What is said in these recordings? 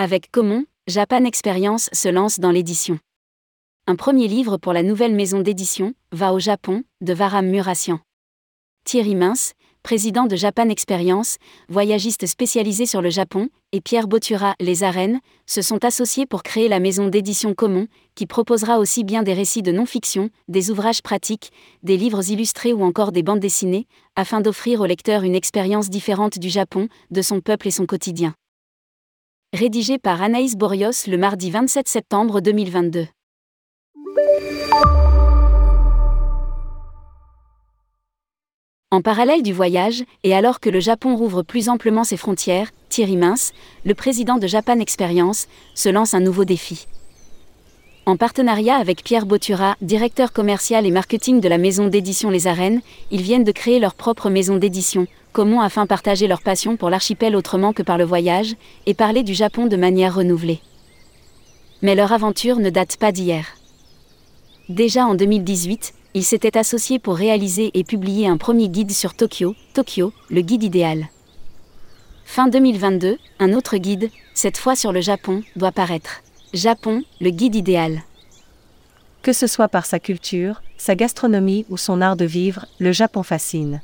Avec Common, Japan Experience se lance dans l'édition. Un premier livre pour la nouvelle maison d'édition, Va au Japon, de Varam Murassian. Thierry Mince, président de Japan Experience, voyagiste spécialisé sur le Japon, et Pierre Botura, les arènes, se sont associés pour créer la maison d'édition Common, qui proposera aussi bien des récits de non-fiction, des ouvrages pratiques, des livres illustrés ou encore des bandes dessinées, afin d'offrir au lecteur une expérience différente du Japon, de son peuple et son quotidien rédigé par Anaïs Borios le mardi 27 septembre 2022. En parallèle du voyage, et alors que le Japon rouvre plus amplement ses frontières, Thierry Mince, le président de Japan Experience, se lance un nouveau défi. En partenariat avec Pierre Botura, directeur commercial et marketing de la maison d'édition Les Arènes, ils viennent de créer leur propre maison d'édition, Comment afin partager leur passion pour l'archipel autrement que par le voyage, et parler du Japon de manière renouvelée. Mais leur aventure ne date pas d'hier. Déjà en 2018, ils s'étaient associés pour réaliser et publier un premier guide sur Tokyo, Tokyo, le guide idéal. Fin 2022, un autre guide, cette fois sur le Japon, doit paraître. Japon, le guide idéal. Que ce soit par sa culture, sa gastronomie ou son art de vivre, le Japon fascine.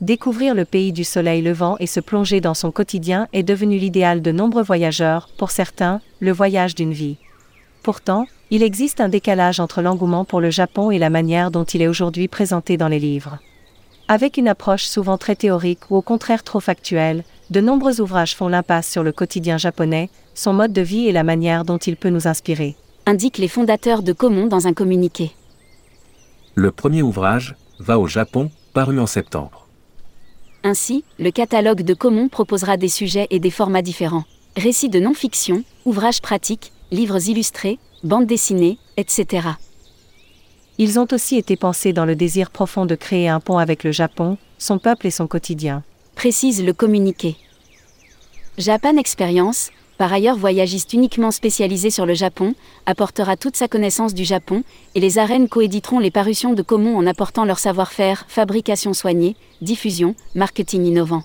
Découvrir le pays du soleil levant et se plonger dans son quotidien est devenu l'idéal de nombreux voyageurs, pour certains, le voyage d'une vie. Pourtant, il existe un décalage entre l'engouement pour le Japon et la manière dont il est aujourd'hui présenté dans les livres. Avec une approche souvent très théorique ou au contraire trop factuelle, de nombreux ouvrages font l'impasse sur le quotidien japonais, son mode de vie et la manière dont il peut nous inspirer. Indiquent les fondateurs de Common dans un communiqué. Le premier ouvrage, Va au Japon, paru en septembre. Ainsi, le catalogue de Common proposera des sujets et des formats différents. Récits de non-fiction, ouvrages pratiques, livres illustrés, bandes dessinées, etc. Ils ont aussi été pensés dans le désir profond de créer un pont avec le Japon, son peuple et son quotidien. Précise le communiqué. Japan Experience, par ailleurs voyagiste uniquement spécialisé sur le Japon, apportera toute sa connaissance du Japon, et les arènes coéditeront les parutions de Common en apportant leur savoir-faire, fabrication soignée, diffusion, marketing innovant.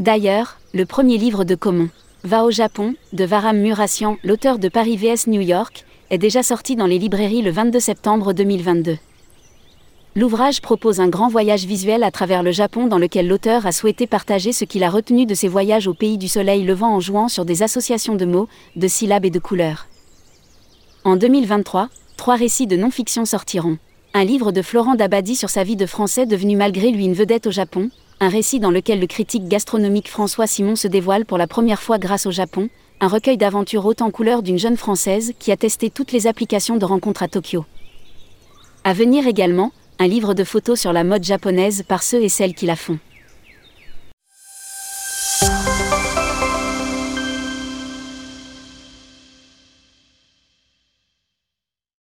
D'ailleurs, le premier livre de Common, Va au Japon, de Varam Murassian, l'auteur de Paris vs New York, est déjà sorti dans les librairies le 22 septembre 2022. L'ouvrage propose un grand voyage visuel à travers le Japon dans lequel l'auteur a souhaité partager ce qu'il a retenu de ses voyages au pays du soleil levant en jouant sur des associations de mots, de syllabes et de couleurs. En 2023, trois récits de non-fiction sortiront. Un livre de Florent Dabadi sur sa vie de Français devenu malgré lui une vedette au Japon, un récit dans lequel le critique gastronomique François Simon se dévoile pour la première fois grâce au Japon, un recueil d'aventures haute en couleurs d'une jeune Française qui a testé toutes les applications de rencontres à Tokyo. À venir également, un livre de photos sur la mode japonaise par ceux et celles qui la font.